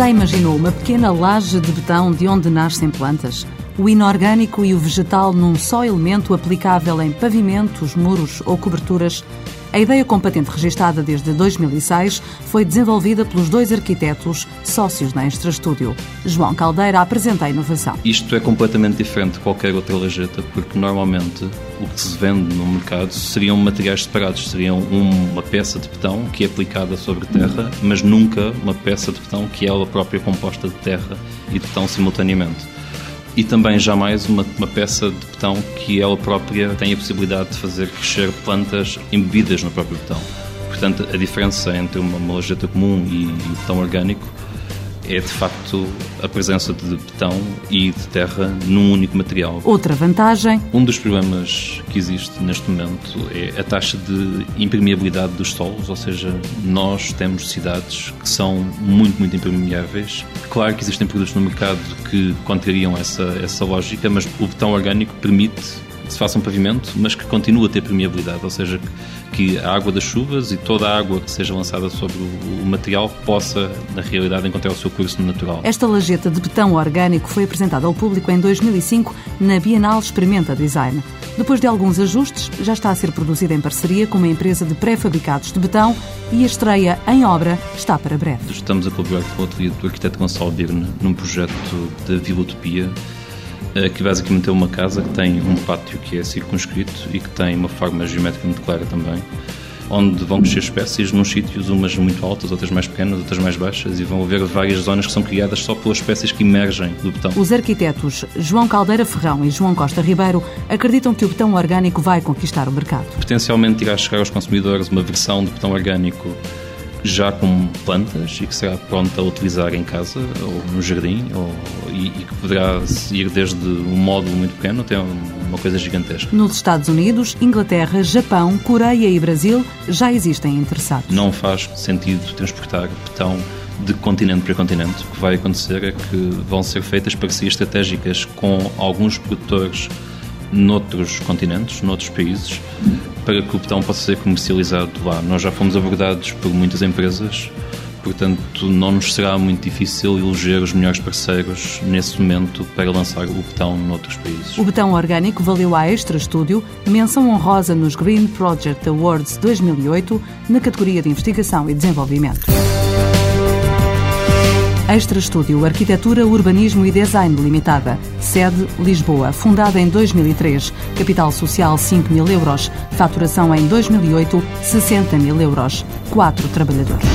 Já imaginou uma pequena laje de betão de onde nascem plantas? O inorgânico e o vegetal num só elemento aplicável em pavimentos, muros ou coberturas a ideia com patente registada desde 2006 foi desenvolvida pelos dois arquitetos sócios na Extra Studio. João Caldeira apresenta a inovação. Isto é completamente diferente de qualquer outra lajeta, porque normalmente o que se vende no mercado seriam materiais separados, seriam uma peça de betão que é aplicada sobre terra, mas nunca uma peça de betão que é ela própria composta de terra e de betão simultaneamente e também jamais uma, uma, peça de betão que ela própria tem a possibilidade de fazer crescer plantas embebidas no próprio betão. Portanto, a diferença entre uma, uma lojeta comum e, e betão orgânico é de facto a presença de betão e de terra num único material. Outra vantagem. Um dos problemas que existe neste momento é a taxa de impermeabilidade dos solos, ou seja, nós temos cidades que são muito, muito impermeáveis. Claro que existem produtos no mercado que contrariam essa, essa lógica, mas o betão orgânico permite se faça um pavimento, mas que continue a ter permeabilidade, ou seja, que a água das chuvas e toda a água que seja lançada sobre o material possa, na realidade, encontrar o seu curso natural. Esta lajeta de betão orgânico foi apresentada ao público em 2005 na Bienal Experimenta Design. Depois de alguns ajustes, já está a ser produzida em parceria com uma empresa de pré-fabricados de betão e a estreia em obra está para breve. Estamos a colaborar com o ateliê do arquiteto Gonçalo Birne num projeto da Vilotopia eh, que basicamente é uma casa que tem um pátio que é circunscrito e que tem uma forma geométrica muito clara também, onde vão crescer espécies nos sítios, umas muito altas, outras mais pequenas, outras mais baixas, e vão haver várias zonas que são criadas só pelas espécies que emergem do betão. Os arquitetos João Caldeira Ferrão e João Costa Ribeiro acreditam que o betão orgânico vai conquistar o mercado. Potencialmente irá chegar aos consumidores uma versão de betão orgânico já com plantas e que será pronta a utilizar em casa ou no jardim ou, e, e, que poderá ir desde um módulo muito pequeno até uma coisa gigantesca. Nos Estados Unidos, Inglaterra, Japão, Coreia e Brasil já existem interessados. Não faz sentido transportar betão de continente para continente. O que vai acontecer é que vão ser feitas parcerias estratégicas com alguns produtores noutros continentes, noutros países, para que o betão possa ser comercializado lá. Nós já fomos abordados por muitas empresas, portanto não nos será muito difícil eleger os melhores parceiros nesse momento para lançar o betão noutros países. O betão orgânico valeu à Extra Studio menção honrosa nos Green Project Awards 2008 na categoria de Investigação e Desenvolvimento. Extra Estúdio Arquitetura, Urbanismo e Design Limitada. Sede Lisboa. Fundada em 2003. Capital social 5 mil euros. Faturação em 2008 60 mil euros. Quatro trabalhadores.